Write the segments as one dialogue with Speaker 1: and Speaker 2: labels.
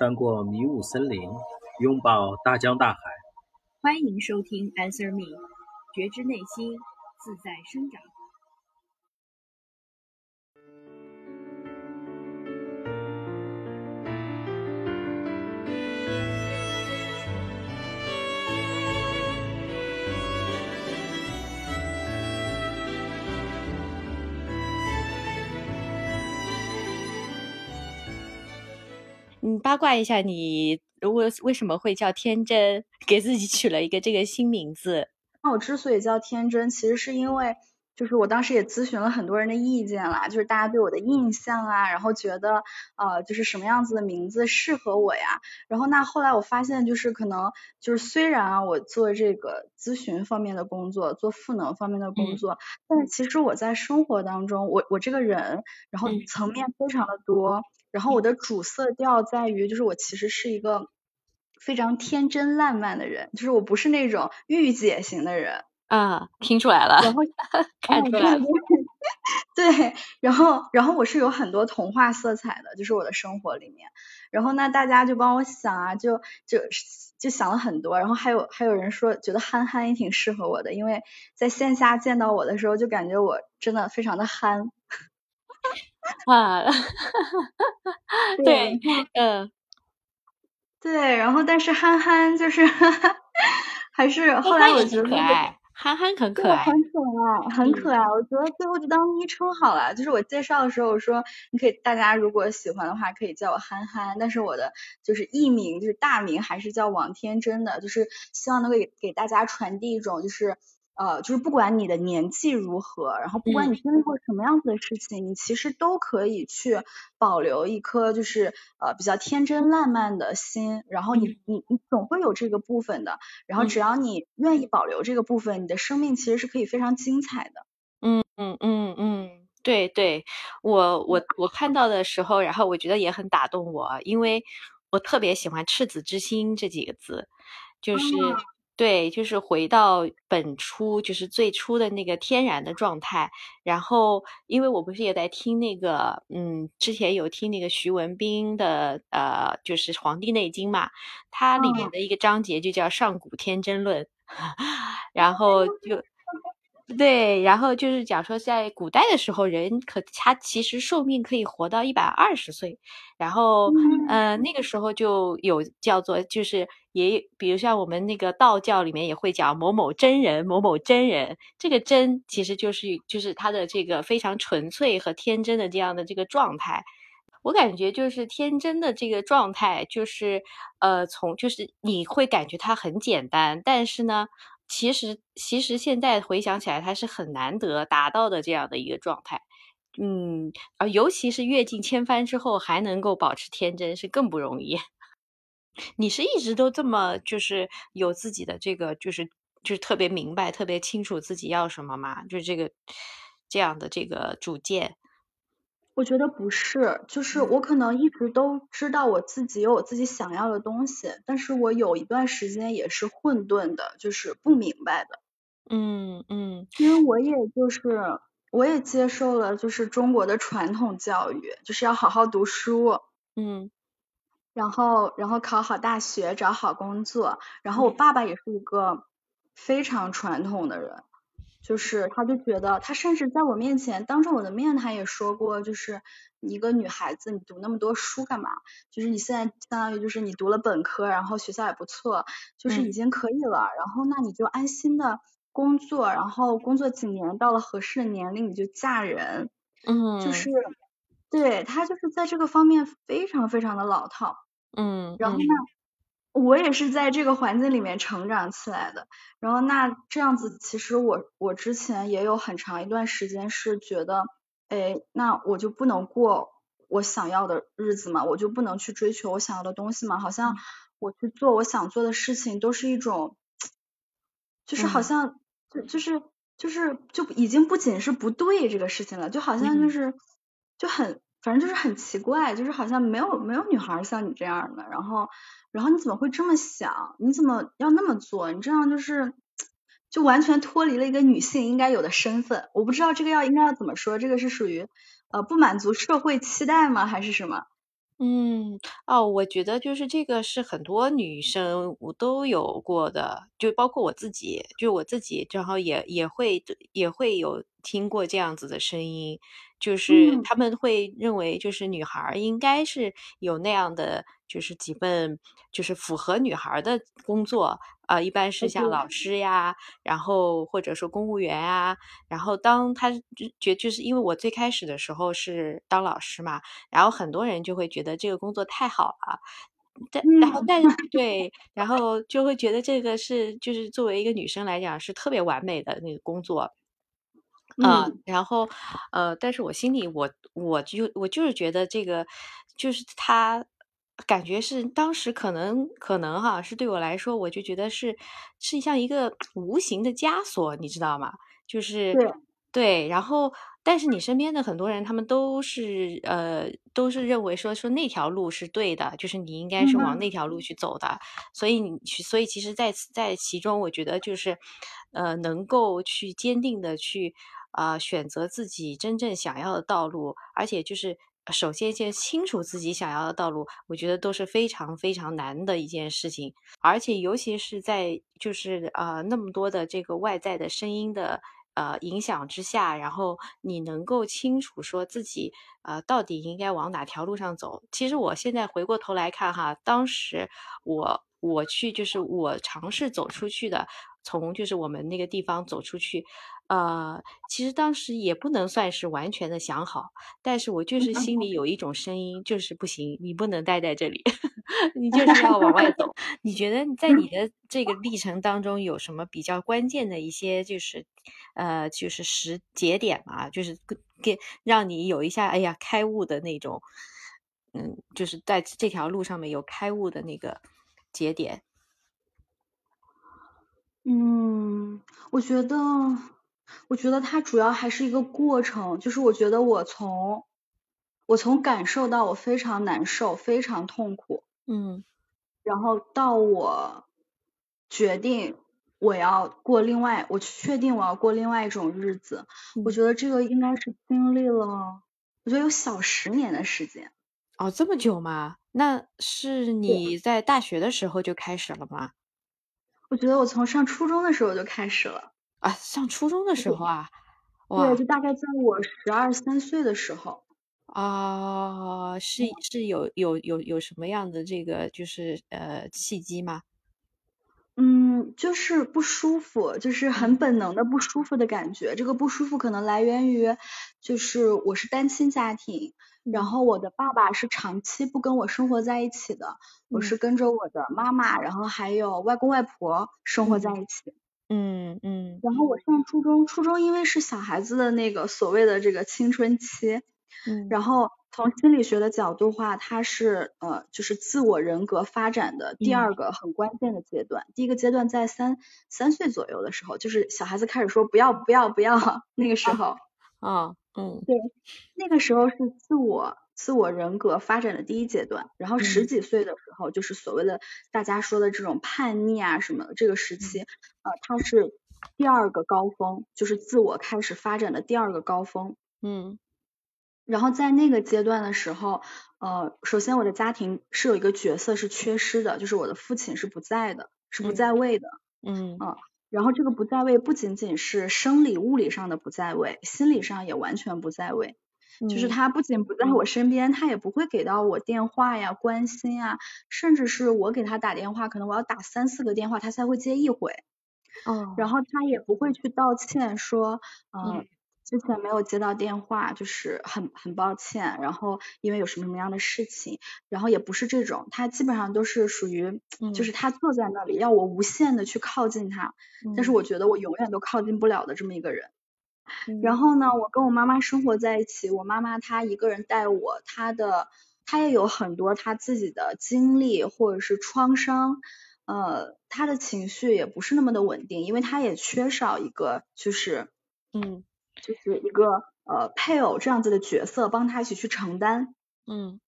Speaker 1: 穿过迷雾森林，拥抱大江大海。
Speaker 2: 欢迎收听 Answer Me，觉知内心，自在生长。
Speaker 3: 八卦一下，你如果为什么会叫天真，给自己取了一个这个新名字？
Speaker 4: 那我之所以叫天真，其实是因为，就是我当时也咨询了很多人的意见啦，就是大家对我的印象啊，然后觉得呃，就是什么样子的名字适合我呀。然后那后来我发现，就是可能就是虽然啊，我做这个咨询方面的工作，做赋能方面的工作，但是其实我在生活当中，我我这个人，然后层面非常的多。然后我的主色调在于，就是我其实是一个非常天真烂漫的人，就是我不是那种御姐型的人
Speaker 3: 啊，听出来了，
Speaker 4: 然后
Speaker 3: 看出来了，
Speaker 4: 对，然后然后我是有很多童话色彩的，就是我的生活里面，然后呢大家就帮我想啊，就就就想了很多，然后还有还有人说觉得憨憨也挺适合我的，因为在线下见到我的时候，就感觉我真的非常的憨。
Speaker 3: 啊，对，嗯，
Speaker 4: 对，然后但是憨憨就是还是后来我觉得
Speaker 3: 可爱，憨憨很可爱，
Speaker 4: 很可爱，很可爱。我觉得最后就当昵称好了。就是我介绍的时候我说，你可以大家如果喜欢的话，可以叫我憨憨。但是我的就是艺名就是大名还是叫王天真的，就是希望能够给给大家传递一种就是。呃，就是不管你的年纪如何，然后不管你经历过什么样子的事情，你其实都可以去保留一颗就是呃比较天真烂漫的心，然后你你你总会有这个部分的，然后只要你愿意保留这个部分，你的生命其实是可以非常精彩的。
Speaker 3: 嗯嗯嗯嗯，对对，我我我看到的时候，然后我觉得也很打动我，因为我特别喜欢赤子之心这几个字，就是。对，就是回到本初，就是最初的那个天然的状态。然后，因为我不是也在听那个，嗯，之前有听那个徐文斌的，呃，就是《黄帝内经》嘛，它里面的一个章节就叫《上古天真论》，然后就。对，然后就是讲说，在古代的时候，人可他其实寿命可以活到一百二十岁，然后，呃，那个时候就有叫做，就是也比如像我们那个道教里面也会讲某某真人，某某真人，这个真其实就是就是他的这个非常纯粹和天真的这样的这个状态。我感觉就是天真的这个状态，就是呃，从就是你会感觉它很简单，但是呢。其实，其实现在回想起来，它是很难得达到的这样的一个状态，嗯，啊，尤其是阅尽千帆之后还能够保持天真，是更不容易。你是一直都这么，就是有自己的这个，就是就是特别明白、特别清楚自己要什么吗？就是这个这样的这个主见。
Speaker 4: 我觉得不是，就是我可能一直都知道我自己有我自己想要的东西，但是我有一段时间也是混沌的，就是不明白的。
Speaker 3: 嗯嗯，
Speaker 4: 因为我也就是我也接受了就是中国的传统教育，就是要好好读书，
Speaker 3: 嗯，
Speaker 4: 然后然后考好大学，找好工作，然后我爸爸也是一个非常传统的人。就是他就觉得，他甚至在我面前当着我的面，他也说过，就是一个女孩子，你读那么多书干嘛？就是你现在相当于就是你读了本科，然后学校也不错，就是已经可以了，然后那你就安心的工作，然后工作几年，到了合适的年龄你就嫁人。
Speaker 3: 嗯，
Speaker 4: 就是对他就是在这个方面非常非常的老套。
Speaker 3: 嗯，
Speaker 4: 然后呢？我也是在这个环境里面成长起来的，然后那这样子，其实我我之前也有很长一段时间是觉得，哎，那我就不能过我想要的日子嘛，我就不能去追求我想要的东西嘛，好像我去做我想做的事情都是一种，就是好像就就是就是就已经不仅是不对这个事情了，就好像就是就很反正就是很奇怪，就是好像没有没有女孩像你这样的，然后。然后你怎么会这么想？你怎么要那么做？你这样就是就完全脱离了一个女性应该有的身份。我不知道这个要应该要怎么说，这个是属于呃不满足社会期待吗？还是什么？
Speaker 3: 嗯，哦，我觉得就是这个是很多女生我都有过的，就包括我自己，就我自己正好也也会也会有听过这样子的声音，就是
Speaker 4: 嗯。
Speaker 3: 他们会认为就是女孩儿应该是有那样的就是几份就是符合女孩儿的工作，啊、一般是像老师呀，然后或者说公务员啊，然后当他就觉就是因为我最开始的时候是当老师嘛。然后很多人就会觉得这个工作太好了，但然后
Speaker 4: 嗯
Speaker 3: 但。是对，然后就会觉得这个是就是作为一个女生来讲是特别完美的那个工作，啊，
Speaker 4: 嗯
Speaker 3: 然后，呃，但是我心里我我就我就是觉得这个就是他感觉是当时可能可能哈是对我来说，我就觉得是是像一个无形的枷锁，你知道吗？就是
Speaker 4: 对
Speaker 3: 对，然后但是你身边的很多人，他们都是呃都是认为说说那条路是对的，就是你应该是往
Speaker 4: 嗯
Speaker 3: 那条路去走的，所以你去，所以其实在此在其中，我觉得就是呃能够去坚定的去。呃，选择自己真正想要的道路，而且就是首先先清楚自己想要的道路，我觉得都是非常非常难的一件事情，而且尤其是在就是呃那么多的这个外在的声音的呃影响之下，然后你能够清楚说自己呃到底应该往哪条路上走。其实我现在回过头来看哈，当时我我去就是我尝试走出去的，从就是我们那个地方走出去。呃，其实当时也不能算是完全的想好，但是我就是心里有一种声音，就是不行，你不能待在这里，你就是要往外走。你觉得在你的这个历程当中有什么比较关键的一些就是呃就是时节点嘛？就是给让你有一下哎呀开悟的那种，嗯，就是在这条路上面有开悟的那个节点。
Speaker 4: 嗯，我觉得，我觉得它主要还是一个过程，就是我觉得我从我从感受到我非常难受、非常痛苦，
Speaker 3: 嗯
Speaker 4: 然后到我决定我要过另外，我确定我要过另外一种日子，我
Speaker 3: 嗯
Speaker 4: 觉得这个应该是经历了，我觉得有小十年的时间。
Speaker 3: 哦，这么久吗？那是你在大学的时候就开始了吗？
Speaker 4: 我觉得我从上初中的时候就开始了，
Speaker 3: 啊，上初中的时候啊，
Speaker 4: 对，
Speaker 3: 哇
Speaker 4: 就大概在我十二三岁的时候。
Speaker 3: 啊，是是有有有有什么样的这个就是呃契机吗？
Speaker 4: 嗯，就是不舒服，就是很本能的不舒服的感觉。这个不舒服可能来源于，就是我是单亲家庭，然
Speaker 3: 嗯
Speaker 4: 后我的爸爸是长期不跟我生活在一起的，我
Speaker 3: 嗯。
Speaker 4: 是跟着我的妈妈，然后还有外公外婆生活在一起。
Speaker 3: 嗯嗯
Speaker 4: 然后我。上初中，初中因为是小孩子的那个所谓的这个青春期，
Speaker 3: 嗯。
Speaker 4: 然后从心理学的角度话，它是呃就是自我人格发展的第
Speaker 3: 嗯
Speaker 4: 二。个很关键的阶段。第一个阶段在三三岁左右的时候，就是小孩子开始说不要不要不要 那个时候，
Speaker 3: 啊嗯对
Speaker 4: 那个时候是自我自我人格发展的第一阶段。然后十
Speaker 3: 嗯
Speaker 4: 几岁的时候，就是所谓的大家说的这种叛逆啊什么的这个时期，呃，它是第二个高峰，就是自我开始发展的第二个高峰。
Speaker 3: 嗯
Speaker 4: 然后在那个阶段的时候，呃，首先我的家庭是有一个角色是缺失的，就是我的父亲是不在的，是不
Speaker 3: 嗯
Speaker 4: 在位的。
Speaker 3: 嗯
Speaker 4: 然后这个不在位不仅仅是生理物理上的不在位，心理上也完全不在位。就是
Speaker 3: 嗯
Speaker 4: 他不仅不在我身边，他也不会给到我电话呀、关心呀，甚至是我给他打电话，可能我要打三四个电话，他才会接一回。
Speaker 3: 哦
Speaker 4: 然后他也不会去道歉说，呃
Speaker 3: 嗯，
Speaker 4: 之前没有接到电话，就是很很抱歉，然后因为有什么什么样的事情，然后也不是这种，他基本上都是属于，就
Speaker 3: 嗯。
Speaker 4: 是他坐在那里要我无限的去靠近他，但是
Speaker 3: 嗯。
Speaker 4: 我觉得我永远都靠近不了的这么一个人。然
Speaker 3: 嗯。
Speaker 4: 后呢，我跟我妈妈生活在一起，我妈妈她一个人带我，她的她也有很多她自己的经历或者是创伤，呃，她的情绪也不是那么的稳定，因为她也缺少一个就是
Speaker 3: 嗯
Speaker 4: 就是一个呃配偶这样子的角色帮他一起去承担。
Speaker 3: 嗯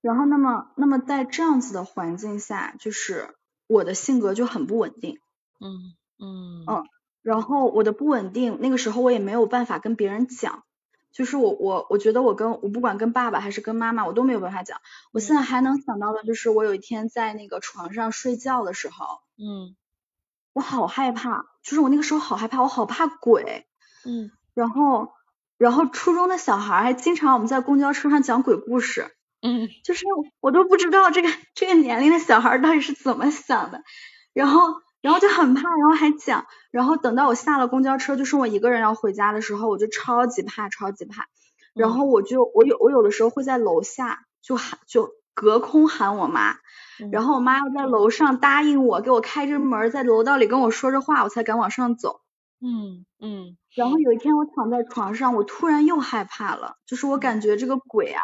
Speaker 4: 然后那么那么在这样子的环境下，就是我的性格就很不稳定。
Speaker 3: 嗯嗯
Speaker 4: 嗯然后我的不稳定，那个时候我也没有办法跟别人讲，就是我我我觉得我跟我不管跟爸爸还是跟妈妈，我都没有办法讲。我现在还能想到的就是我有一天在那个床上睡觉的时候，
Speaker 3: 嗯
Speaker 4: 我好害怕，就是我那个时候好害怕，我好怕鬼。
Speaker 3: 嗯
Speaker 4: 然后然后初中的小孩还经常我们在公交车上讲鬼故事，
Speaker 3: 嗯。
Speaker 4: 就是 我都不知道这个这个年龄的小孩到底是怎么想的，然后然后就很怕，然后还讲，然后等到我下了公交车，就剩我一个人要回家的时候，我就超级怕，超级怕，然后我就我有我有的时候会在楼下就喊就隔空喊我妈，然后我妈要在楼上答应我给我开着门，在楼道里跟我说着话，我才敢往上走。
Speaker 3: 嗯嗯。
Speaker 4: 然后有一天我躺在床上，我突然又害怕了，就是我感觉这个鬼啊，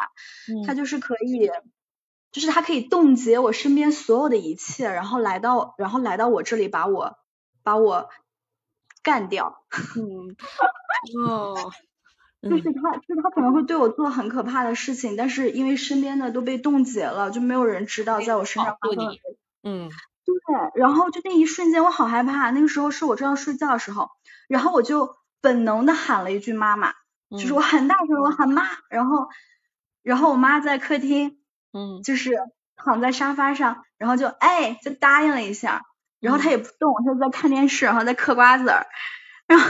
Speaker 3: 嗯，
Speaker 4: 它就是可以，就是他可以冻结我身边所有的一切，然后来到，然后来到我这里把我把我干掉，
Speaker 3: 嗯哦，
Speaker 4: 就是他，就是他可能会对我做很可怕的事情，但是因为身边的都被冻结了，就没有人知道在我身上发生。
Speaker 3: 嗯
Speaker 4: 对，然后就那一瞬间我好害怕，那个时候是我正要睡觉的时候，然后我就本能的喊了一句妈妈，就是我很大声我喊妈，然后然后我妈在客厅
Speaker 3: 嗯。
Speaker 4: 就是躺在沙发上，然后就哎就答应了一下，然后她也不动，她就在看电视，然后在嗑瓜子儿，然后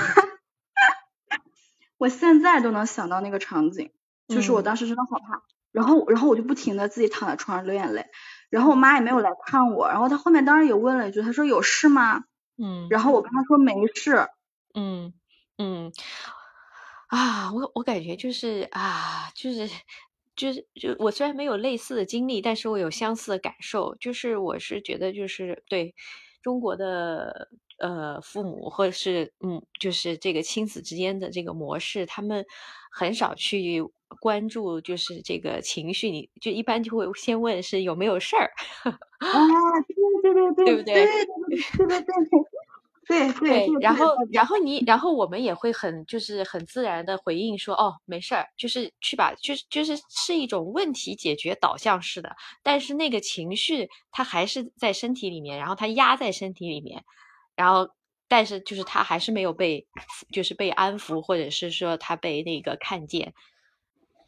Speaker 4: 我现在都能想到那个场景，就是我
Speaker 3: 嗯。
Speaker 4: 当时真的好怕，然后然后我就不停的自己躺在床上流眼泪，然后我妈也没有来看我，然后她后面当然也问了一句，她说有事吗？
Speaker 3: 嗯，
Speaker 4: 然后我跟她说没事，
Speaker 3: 嗯嗯啊，我我感觉就是啊，就是就是就我虽然没有类似的经历，但是我有相似的感受。就是我是觉得就是对中国的呃父母或者是嗯，就是这个亲子之间的这个模式，他们很少去关注就是这个情绪，你就一般就会先问是有没有事儿。
Speaker 4: 啊，对对对
Speaker 3: 对，对不对？
Speaker 4: 对对对对对对对,
Speaker 3: 对,
Speaker 4: 对。
Speaker 3: 然后然后你然后我们也会很就是很自然的回应说哦没事儿，就是去吧，就是就是是一种问题解决导向式的，但是那个情绪它还是在身体里面，然后它压在身体里面，然后。但是，就是他还是没有被，就是被安抚，或者是说他被那个看见，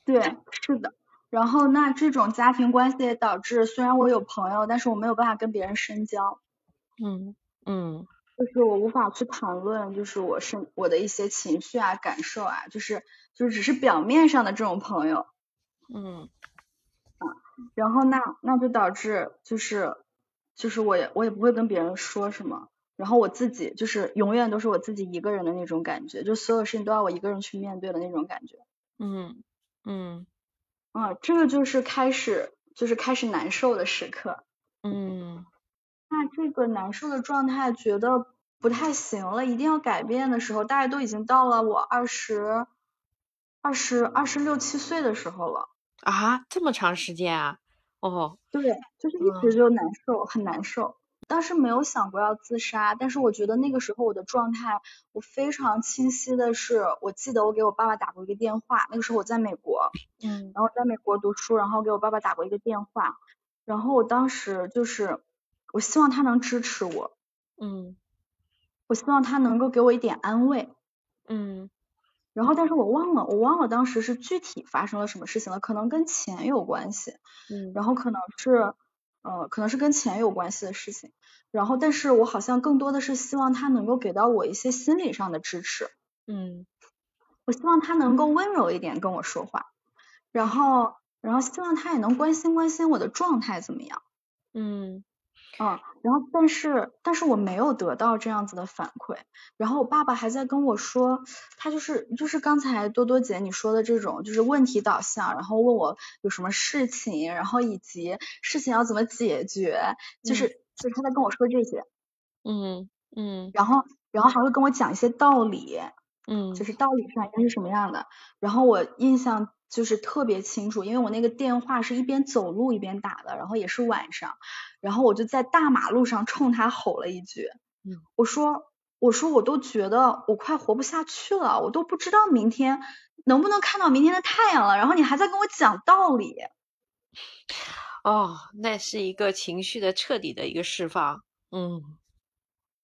Speaker 4: 对，是的。然后那这种家庭关系也导致，虽然我有朋友，但是我没有办法跟别人深交，
Speaker 3: 嗯嗯
Speaker 4: 就是我无法去谈论，就是我是我的一些情绪啊、感受啊，就是就是只是表面上的这种朋友。
Speaker 3: 嗯
Speaker 4: 然后那那就导致就是就是我也我也不会跟别人说什么，然后我自己就是永远都是我自己一个人的那种感觉，就所有事情都要我一个人去面对的那种感觉。
Speaker 3: 嗯嗯
Speaker 4: 啊，这个就是开始就是开始难受的时刻。
Speaker 3: 嗯
Speaker 4: 那这个难受的状态觉得不太行了，一定要改变的时候，大概都已经到了我二十二十二十六七岁的时候了。
Speaker 3: 啊，这么长时间啊，哦，
Speaker 4: 对，就是一直就难受，很难受。当时没有想过要自杀，但是我觉得那个时候我的状态，我非常清晰的是，我记得我给我爸爸打过一个电话，那个时候我在美国，
Speaker 3: 嗯
Speaker 4: 然后在美国读书，然后给我爸爸打过一个电话，然后我当时就是，我希望他能支持我，
Speaker 3: 嗯
Speaker 4: 我希望他能够给我一点安慰，
Speaker 3: 嗯。
Speaker 4: 然后但是我忘了，我忘了当时是具体发生了什么事情了，可能跟钱有关系，
Speaker 3: 嗯
Speaker 4: 然后可能是呃可能是跟钱有关系的事情，然后但是我好像更多的是希望他能够给到我一些心理上的支持，
Speaker 3: 嗯
Speaker 4: 我希望他能够温柔一点跟我说话，然后然后希望他也能关心关心我的状态怎么样。
Speaker 3: 嗯
Speaker 4: 嗯，然后但是但是我没有得到这样子的反馈，然后我爸爸还在跟我说，他就是就是刚才多多姐你说的这种，就是问题导向，然后问我有什么事情，然后以及事情要怎么解决，就是、就是他在跟我说这些，
Speaker 3: 嗯嗯。
Speaker 4: 然后然后还会跟我讲一些道理，
Speaker 3: 嗯。
Speaker 4: 就是道理上应该是什么样的。然后我印象就是特别清楚，因为我那个电话是一边走路一边打的，然后也是晚上，然后我就在大马路上冲他吼了一句，
Speaker 3: 嗯。
Speaker 4: 我说我说我都觉得我快活不下去了，我都不知道明天能不能看到明天的太阳了，然后你还在跟我讲道理，
Speaker 3: 哦，那是一个情绪的彻底的一个释放，嗯。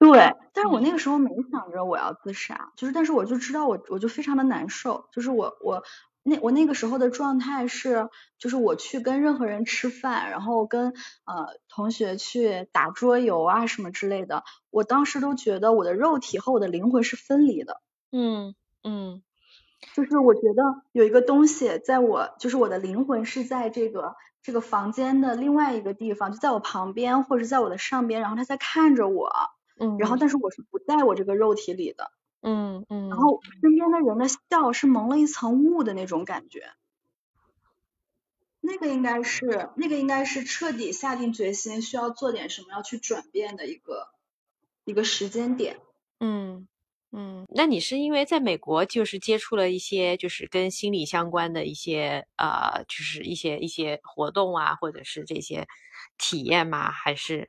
Speaker 4: 对，但是我那个时候没想着我要自杀，就是但是我就知道我我就非常的难受，就是我我那我那个时候的状态是，就是我去跟任何人吃饭，然后跟呃同学去打桌游啊什么之类的，我当时都觉得我的肉体和我的灵魂是分离的。
Speaker 3: 嗯嗯
Speaker 4: 就是我觉得有一个东西在我，就是我的灵魂是在这个这个房间的另外一个地方，就在我旁边或者在我的上边，然后他在看着我，
Speaker 3: 嗯，
Speaker 4: 然后但是我是不在我这个肉体里的，
Speaker 3: 嗯嗯，
Speaker 4: 然后身边的人的笑是蒙了一层雾的那种感觉，那个应该是那个应该是彻底下定决心需要做点什么要去转变的一个一个时间点。
Speaker 3: 嗯嗯，那你是因为在美国就是接触了一些就是跟心理相关的一些呃，就是一些一些活动啊，或者是这些体验吗？还是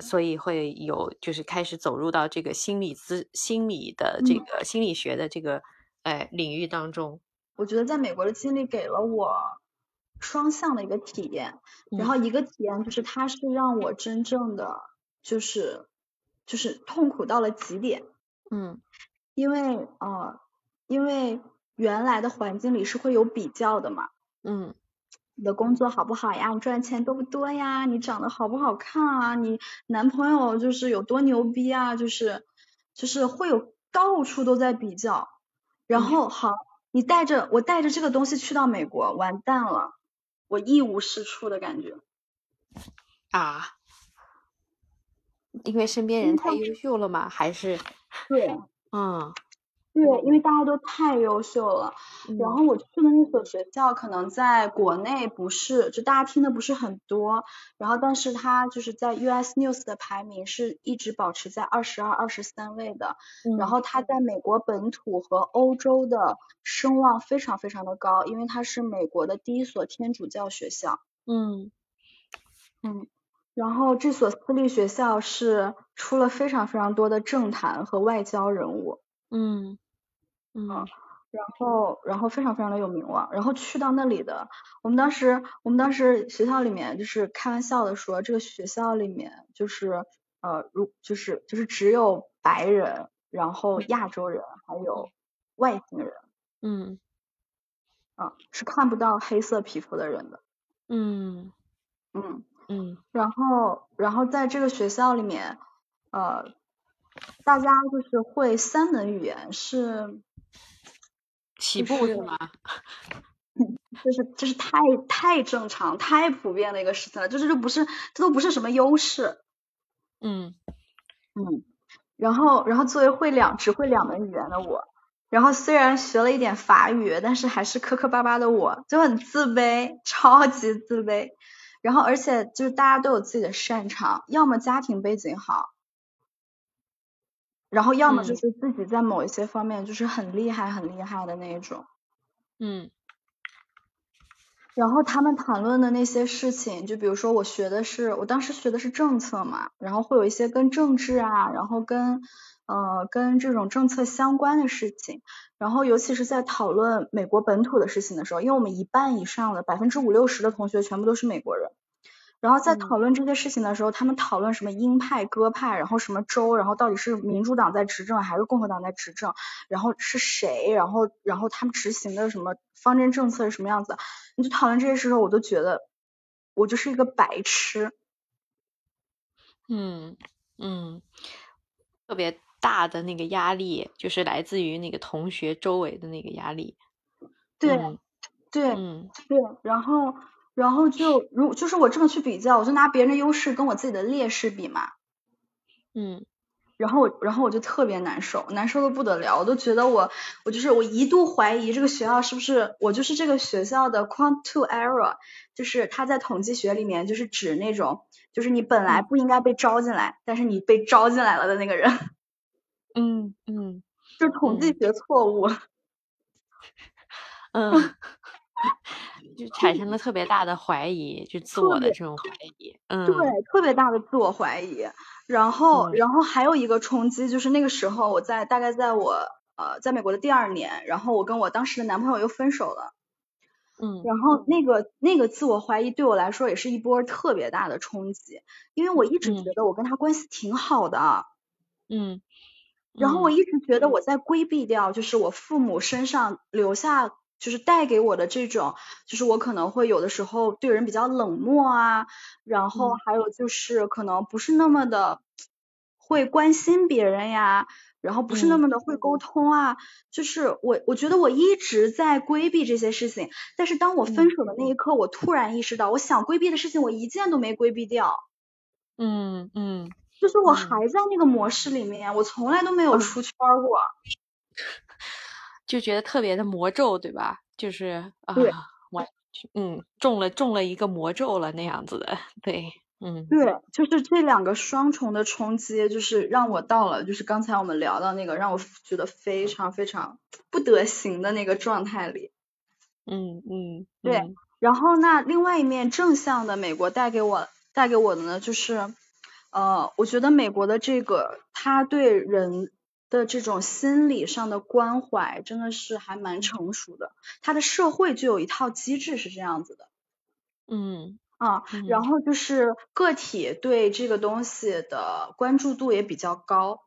Speaker 3: 所以会有就是开始走入到这个心理咨心理的这
Speaker 4: 嗯。
Speaker 3: 个心理学的这个呃领域当中？
Speaker 4: 我觉得在美国的经历给了我双向的一个体验，然
Speaker 3: 嗯。
Speaker 4: 后一个体验就是它是让我真正的就是就是痛苦到了极点，
Speaker 3: 嗯。
Speaker 4: 因为呃因为原来的环境里是会有比较的嘛，
Speaker 3: 嗯
Speaker 4: 你的工作好不好呀？我赚钱多不多呀？你长得好不好看啊？你男朋友就是有多牛逼啊？就是就是会有到处都在比较，然后好，你带着我带着这个东西去到美国，完蛋了，我一无是处的感觉。
Speaker 3: 啊，因为身边人太优秀了吗？还是
Speaker 4: 对
Speaker 3: 嗯
Speaker 4: 对，因为大家都太优秀了。然
Speaker 3: 嗯。
Speaker 4: 后我去的那所学校可能在国内不是，就大家听的不是很多，然后但是它就是在 US News 的排名是一直保持在二十二、二十三位的，然
Speaker 3: 嗯。
Speaker 4: 后它在美国本土和欧洲的声望非常非常的高，因为它是美国的第一所天主教学校。
Speaker 3: 嗯。
Speaker 4: 嗯，然后这所私立学校是出了非常非常多的政坛和外交人物。
Speaker 3: 嗯嗯
Speaker 4: 然后，然后非常非常的有名望。然后去到那里的，我们当时，我们当时学校里面就是开玩笑的说，这个学校里面就是呃，如就是就是只有白人，然后亚洲人，还有外星人，
Speaker 3: 嗯
Speaker 4: 啊、是看不到黑色皮肤的人的。
Speaker 3: 嗯
Speaker 4: 嗯，
Speaker 3: 嗯
Speaker 4: 然后，然后在这个学校里面，呃，大家就是会三门语言是。
Speaker 3: 起步是吗？
Speaker 4: 就是就是太太正常、太普遍的一个事情了，就是这不是这都不是什么优势，
Speaker 3: 嗯。
Speaker 4: 嗯，然后然后作为会两只会两门语言的我，然后虽然学了一点法语，但是还是磕磕巴巴的我，就很自卑，超级自卑，然后而且就是大家都有自己的擅长，要么家庭背景好，然后要么就
Speaker 3: 嗯。
Speaker 4: 是自己在某一些方面就是很厉害很厉害的那一种。
Speaker 3: 嗯。
Speaker 4: 然后他们谈论的那些事情，就比如说我学的是，我当时学的是政策嘛，然后会有一些跟政治啊，然后跟呃跟这种政策相关的事情，然后尤其是在讨论美国本土的事情的时候，因为我们一半以上的百分之五六十的同学全部都是美国人，然后在
Speaker 3: 嗯
Speaker 4: 讨论这些事情的时候，他们讨论什么鹰派、鸽派，然后什么州，然后到底是民主党在执政还是共和党在执政，然后是谁，然后然后他们执行的什么方针政策是什么样子，你就讨论这些时候，我都觉得我就是一个白痴。
Speaker 3: 嗯嗯，特别大的那个压力，就是来自于那个同学周围的那个压力。
Speaker 4: 对、
Speaker 3: 嗯
Speaker 4: 对
Speaker 3: 嗯
Speaker 4: 对，然后然后就如就是我这么去比较，我就拿别人的优势跟我自己的劣势比嘛，
Speaker 3: 嗯。
Speaker 4: 然后我，然后我就特别难受，难受的不得了，我都觉得我，我就是我一度怀疑这个学校是不是我就是这个学校的 quant two error，就是他在统计学里面就是指那种，就是你本来不应该被招进来，但是你被招进来了的那个人，
Speaker 3: 嗯嗯
Speaker 4: 就统计学错误。
Speaker 3: 嗯，就产生了特别大的怀疑，就自我的这种怀疑。嗯，
Speaker 4: 对，特别大的自我怀疑。然后，
Speaker 3: 嗯
Speaker 4: 然后还有一个冲击，就是那个时候我在大概在我呃在美国的第二年，然后我跟我当时的男朋友又分手了。
Speaker 3: 嗯
Speaker 4: 然后那个那个自我怀疑对我来说也是一波特别大的冲击，因为我一直
Speaker 3: 嗯
Speaker 4: 觉得我跟他关系挺好的，
Speaker 3: 嗯，
Speaker 4: 然后我一直觉得我在规避掉，就是我父母身上留下，就是带给我的这种，就是我可能会有的时候对人比较冷漠啊，然后还有就是可能不是那么的会关心别人呀。然后不是那么的会沟通啊，就是我我觉得我一直在规避这些事情，但是当我分手的那一刻，我突然意识到，我想规避的事情我一件都没规避掉。
Speaker 3: 嗯嗯，
Speaker 4: 就是我还在那个模式里面，我从来都没有出圈过，
Speaker 3: 就觉得特别的魔咒，对吧？就是啊，我嗯中了中了一个魔咒了那样子的，对。嗯，
Speaker 4: 对，就是这两个双重的冲击，就是让我到了，就是刚才我们聊到那个让我觉得非常非常不得行的那个状态里。
Speaker 3: 嗯嗯，
Speaker 4: 对。然后那另外一面正向的美国带给我带给我的呢，就是呃，我觉得美国的这个他对人的这种心理上的关怀真的是还蛮成熟的，他的社会就有一套机制是这样子的。
Speaker 3: 嗯。
Speaker 4: 啊，然后就是个体对这个东西的关注度也比较高，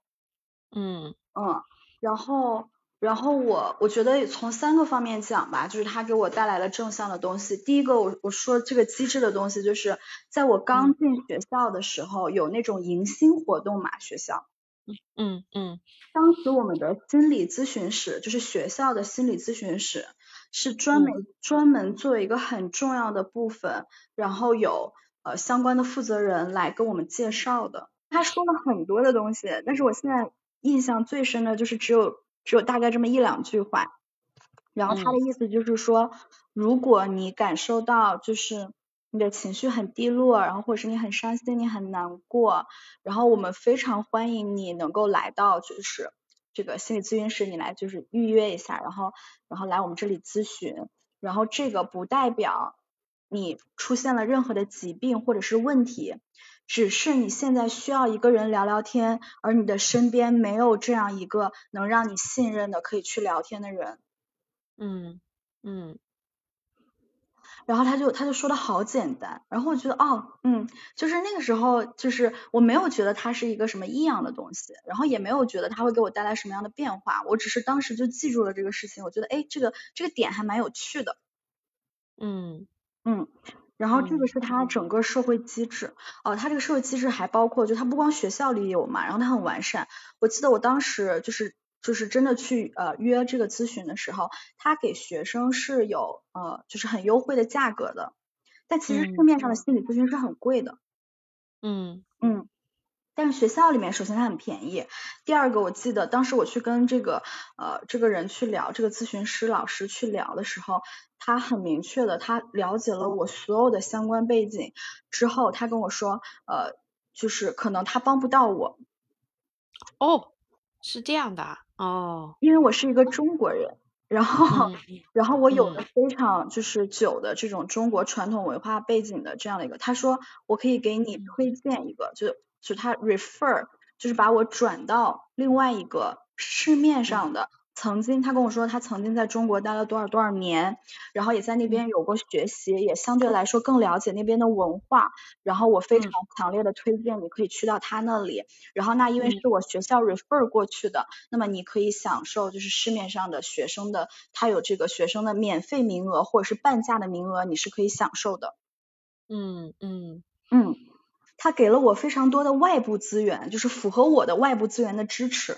Speaker 3: 嗯
Speaker 4: 嗯，然后然后我我觉得从三个方面讲吧，就是它给我带来了正向的东西。第一个，我我说这个机制的东西，就是在我刚进学校的时候有那种迎新活动嘛，学校，
Speaker 3: 嗯嗯，
Speaker 4: 当时我们的心理咨询室就是学校的心理咨询室。是专门专门做一个很重要的部分，然后有呃相关的负责人来跟我们介绍的。他说了很多的东西，但是我现在印象最深的就是只有只有大概这么一两句话。然后他的意思就是说，如果你感受到就是你的情绪很低落，然后或者是你很伤心、你很难过，然后我们非常欢迎你能够来到就是。这个心理咨询室，你来就是预约一下，然后然后来我们这里咨询，然后这个不代表你出现了任何的疾病或者是问题，只是你现在需要一个人聊聊天，而你的身边没有这样一个能让你信任的可以去聊天的人。
Speaker 3: 嗯嗯。
Speaker 4: 然后他就他就说的好简单，然后我觉得哦，嗯，就是那个时候，就是我没有觉得它是一个什么异样的东西，然后也没有觉得它会给我带来什么样的变化，我只是当时就记住了这个事情，我觉得哎，这个这个点还蛮有趣的，
Speaker 3: 嗯。
Speaker 4: 嗯，然后这个是。他整个社会机制，哦，他这个社会机制还包括，就他不光学校里有嘛，然后他很完善，我记得我当时就是。就是真的去呃约这个咨询的时候，他给学生是有呃就是很优惠的价格的，但其实市面上的心理咨询是很贵的。
Speaker 3: 嗯
Speaker 4: 嗯，但是学校里面首先它很便宜，第二个我记得当时我去跟这个呃这个人去聊，这个咨询师老师去聊的时候，他很明确的他了解了我所有的相关背景之后，他跟我说呃就是可能他帮不到我。
Speaker 3: 哦，是这样的。哦，
Speaker 4: 因为我是一个中国人，然后然后我有的。非常就是久的这种中国传统文化背景的这样的一个，他说我可以给你推荐一个，就就他 refer 就是把我转到另外一个市面上的。曾经他跟我说，他曾经在中国待了多少多少年，然后也在那边有过学习，也相对来说更了解那边的文化。然后我非常强烈的推荐你可以去到他那里。然后那因为是我学校 refer 过去的，那么你可以享受就是市面上的学生的，他有这个学生的免费名额或者是半价的名额，你是可以享受的。
Speaker 3: 嗯嗯
Speaker 4: 嗯，他给了我非常多的外部资源，就是符合我的外部资源的支持。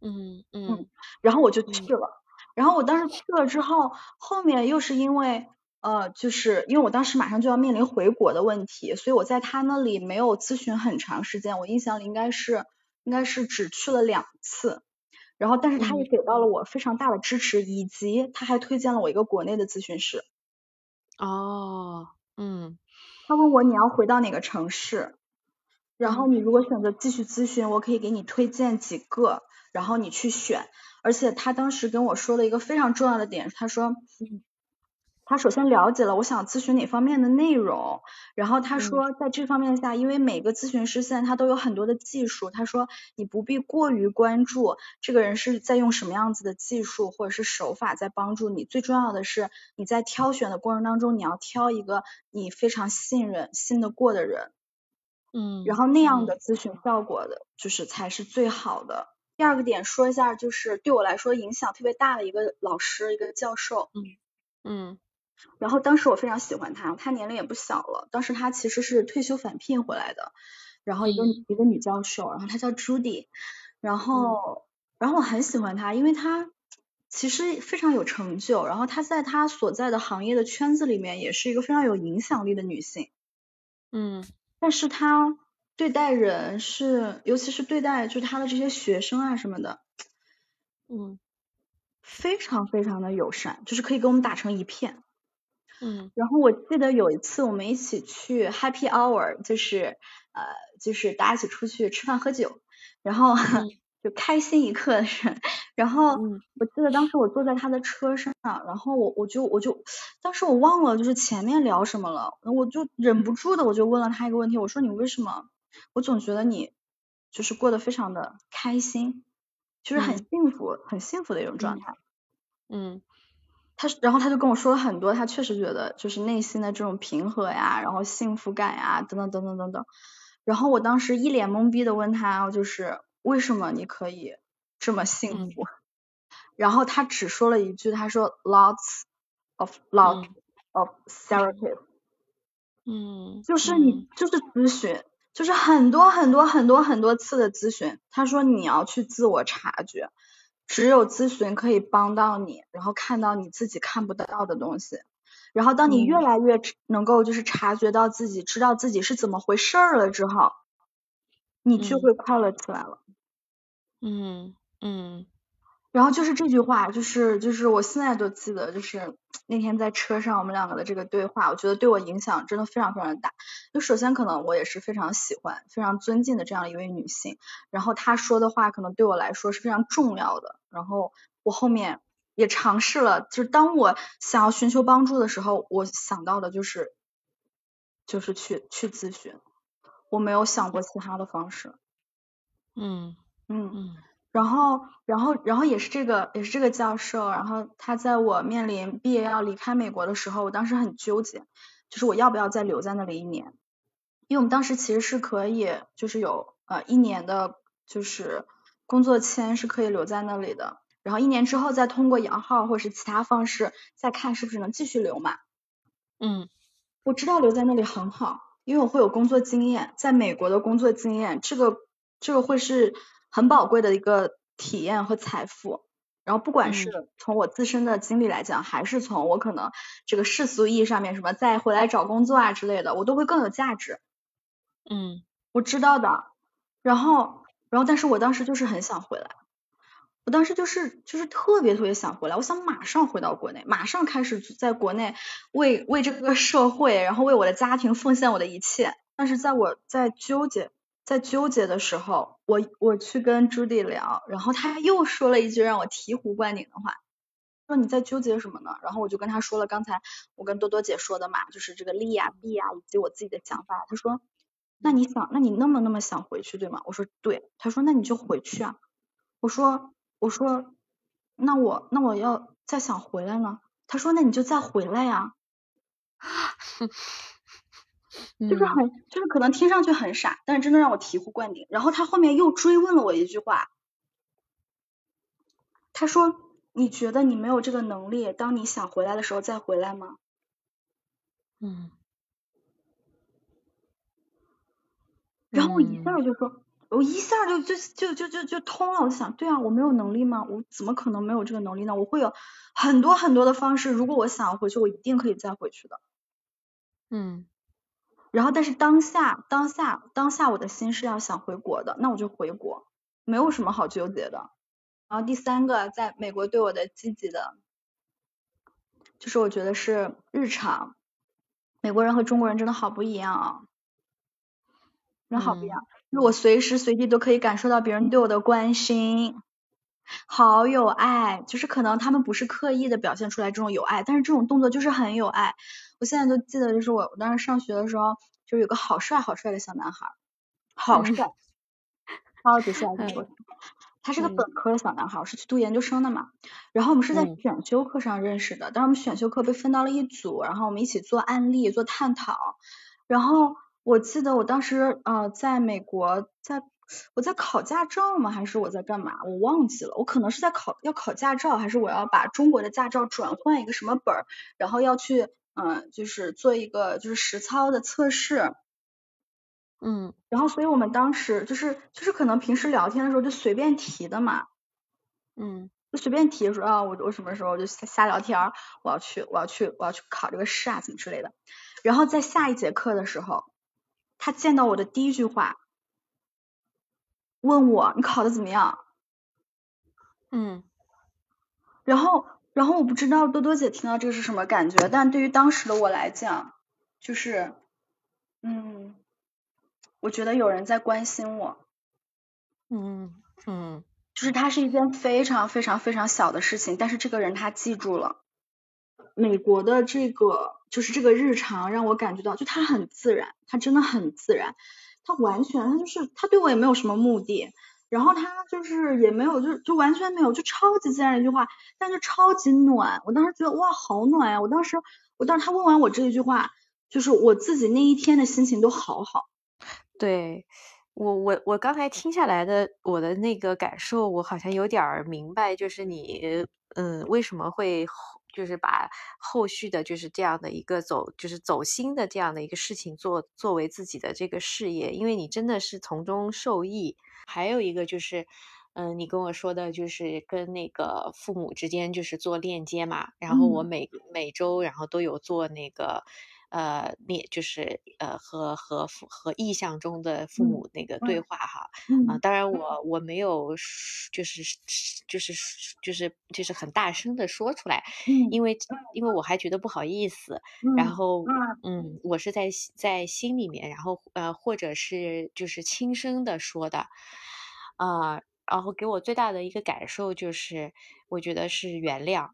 Speaker 3: 嗯嗯，
Speaker 4: 然后我就去了，然后我当时。去了之后，后面又是因为呃，就是因为我当时马上就要面临回国的问题，所以我在他那里没有咨询很长时间，我印象里应该是应该是只去了两次，然后但是他也给到了我非常大的支持，以及他还推荐了我一个国内的咨询师。
Speaker 3: 哦，嗯，
Speaker 4: 他问我你要回到哪个城市，然后你如果选择继续咨询，我可以给你推荐几个。然后你去选，而且他当时跟我说了一个非常重要的点，他说，他首先了解了我想咨询哪方面的内容，然后他说在这方面下，因为每个咨询师现在他都有很多的技术，他说你不必过于关注这个人是在用什么样子的技术或者是手法在帮助你，最重要的是你在挑选的过程当中，你要挑一个你非常信任、信得过的人。
Speaker 3: 嗯，
Speaker 4: 然后那样的咨询效果的，就是才是最好的。第二个点说一下，就是对我来说影响特别大的一个老师，一个教授。
Speaker 3: 嗯嗯。
Speaker 4: 然后当时我非常喜欢他，他年龄也不小了。当时他其实是退休返聘回来的，然后一个、
Speaker 3: 嗯。
Speaker 4: 一个女教授，然后她叫朱迪，然后、然后我很喜欢她，因为她其实非常有成就，然后她在她所在的行业的圈子里面也是一个非常有影响力的女性，
Speaker 3: 嗯。
Speaker 4: 但是她对待人是，尤其是对待就是他的这些学生啊什么的，
Speaker 3: 嗯。
Speaker 4: 非常非常的友善，就是可以跟我们打成一片。
Speaker 3: 嗯。
Speaker 4: 然后我记得有一次我们一起去 Happy Hour，就是呃就是大家一起出去吃饭喝酒，然后 就开心一刻是，然后
Speaker 3: 嗯。
Speaker 4: 我记得当时我坐在他的车上，然后我我就我就当时我忘了就是前面聊什么了，我就忍不住的我就问了他一个问题，我说你为什么？我总觉得你就是过得非常的开心，就是很
Speaker 3: 嗯
Speaker 4: 幸福、很幸福的一种状态。
Speaker 3: 嗯
Speaker 4: 他，然后他就跟我说了很多，他确实觉得就是内心的这种平和呀，然后幸福感呀，等等等等等等。然后我当时一脸懵逼的问他，就是为什么你可以这么幸福？然后他只说了一句，他说 lots of lots of therapy，、
Speaker 3: 嗯，
Speaker 4: 就是你就是咨询，就是很多很多很多很多次的咨询。他说你要去自我察觉，只有咨询可以帮到你，然后看到你自己看不到的东西。然后当你越
Speaker 3: 嗯
Speaker 4: 来越能够就是察觉到自己，知道自己是怎么回事儿了之后，你就
Speaker 3: 嗯
Speaker 4: 会快乐起来了。
Speaker 3: 嗯嗯
Speaker 4: 然后就是这句话，就是就是我现在都记得，就是 那天在车上我们两个的这个对话，我觉得对我影响真的非常非常大。就首先可能我也是非常喜欢、非常尊敬的这样一位女性，然后她说的话可能对我来说是非常重要的。然后我后面也尝试了，就是当我想要寻求帮助的时候，我想到的就是就是去去咨询，我没有想过其他的方式。
Speaker 3: 嗯
Speaker 4: 嗯。
Speaker 3: 嗯
Speaker 4: 然后，然后，然后也是这个，也是这个教授，然后他在我面临毕业要离开美国的时候，我当时很纠结，就是我要不要再留在那里一年，因为我们当时其实是可以，就是有呃一年的，就是工作签是可以留在那里的，然后一年之后再通过摇号或者是其他方式再看是不是能继续留嘛。
Speaker 3: 嗯。
Speaker 4: 我知道留在那里很好，因为我会有工作经验，在美国的工作经验，这个这个会是很宝贵的一个体验和财富。然后不管是从我自身的经历来讲，还是从我可能这个世俗意义上面什么再回来找工作啊之类的，我都会更有价值。
Speaker 3: 嗯
Speaker 4: 我知道的。然后，然后，但是我当时就是很想回来，我当时就是就是特别特别想回来，我想马上回到国内，马上开始在国内为为这个社会，然后为我的家庭奉献我的一切。但是在我在纠结在纠结的时候，我我去跟朱迪聊，然后他又说了一句让我醍醐灌顶的话，说你在纠结什么呢？然后我就跟他说了刚才我跟多多姐说的嘛，就是这个利呀、弊呀，以及我自己的想法。他说，那你想，那你那么那么想回去对吗？我说对。他说那你就回去啊。我说我说那我那我要再想回来呢？他说那你就再回来呀。就是很，就是可能听上去很傻，但是真的让我醍醐灌顶。然后他后面又追问了我一句话，他说：“你觉得你没有这个能力，当你想回来的时候再回来吗
Speaker 3: 嗯，？”
Speaker 4: 然后我一下就说，我一下就就就就就就通了。我就想，对啊，我没有能力吗？我怎么可能没有这个能力呢？我会有很多很多的方式，如果我想要回去，我一定可以再回去的。
Speaker 3: 嗯
Speaker 4: 然后，但是当下，当下，当下，我的心是要想回国的，那我就回国，没有什么好纠结的。然后第三个，在美国对我的积极的，就是我觉得是日常，美国人和中国人真的好不一样啊，真的好不一样。就是我随时随地都可以感受到别人对我的关心，好有爱，就是可能他们不是刻意的表现出来这种有爱，但是这种动作就是很有爱。我现在就记得，就是我我当时上学的时候，就是有个好帅好帅的小男孩，好帅，超级帅。他是个本科的小男孩，是去读研究生的嘛。然后我们是在选修课上认识的，但是我们选修课被分到了一组，然后我们一起做案例、做探讨。然后我记得我当时呃在美国，在我在考驾照吗？还是我在干嘛？我忘记了。我可能是在考要考驾照，还是我要把中国的驾照转换一个什么本儿，然后要去嗯就是做一个就是实操的测试。
Speaker 3: 嗯。
Speaker 4: 然后所以我们当时就是就是可能平时聊天的时候就随便提的嘛。
Speaker 3: 嗯。
Speaker 4: 就随便提说啊，我我什么时候就瞎聊天，我要去我要去我要去考这个试啊，怎么之类的。然后在下一节课的时候，他见到我的第一句话，问我你考的怎么样？
Speaker 3: 嗯。
Speaker 4: 然后然后我不知道多多姐听到这个是什么感觉，但对于当时的我来讲，就是嗯，我觉得有人在关心我。
Speaker 3: 嗯嗯。
Speaker 4: 就是它是一件非常非常非常小的事情，但是这个人他记住了。美国的这个就是这个日常让我感觉到，就他很自然，他真的很自然，他完全他就是他对我也没有什么目的，然后他就是也没有就就完全没有就超级自然的一句话，但是超级暖，我当时觉得哇好暖呀，我当时我当时他问完我这一句话，就是我自己那一天的心情都好好。
Speaker 3: 对。我我我刚才听下来的我的那个感受，我好像有点明白，就是你嗯为什么会就是把后续的就是这样的一个走就是走心的这样的一个事情做作为自己的这个事业，因为你真的是从中受益。还有一个就是嗯你跟我说的就是跟那个父母之间就是做链接嘛，然后我每每周然后都有做那个。呃，你就是呃和和父和意象中的父母那个对话哈，啊，当然我我没有就是就是就是就是很大声的说出来，因为因为我还觉得不好意思，然后嗯，我是在在心里面，然后呃或者是就是轻声的说的，啊，然后给我最大的一个感受就是，我觉得是原谅，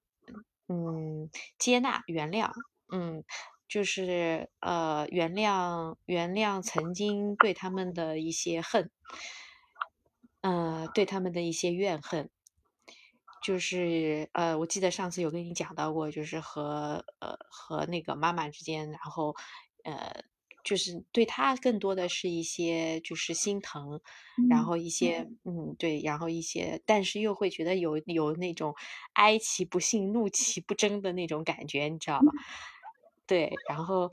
Speaker 3: 嗯，接纳原谅，嗯。就是呃，原谅原谅曾经对他们的一些恨，呃，对他们的一些怨恨。就是呃，我记得上次有跟你讲到过，就是和呃和那个妈妈之间，然后呃，就是对他更多的是一些就是心疼，然后一些嗯对，然后一些，但是又会觉得有有那种哀其不幸，怒其不争的那种感觉，你知道吗？对，然后，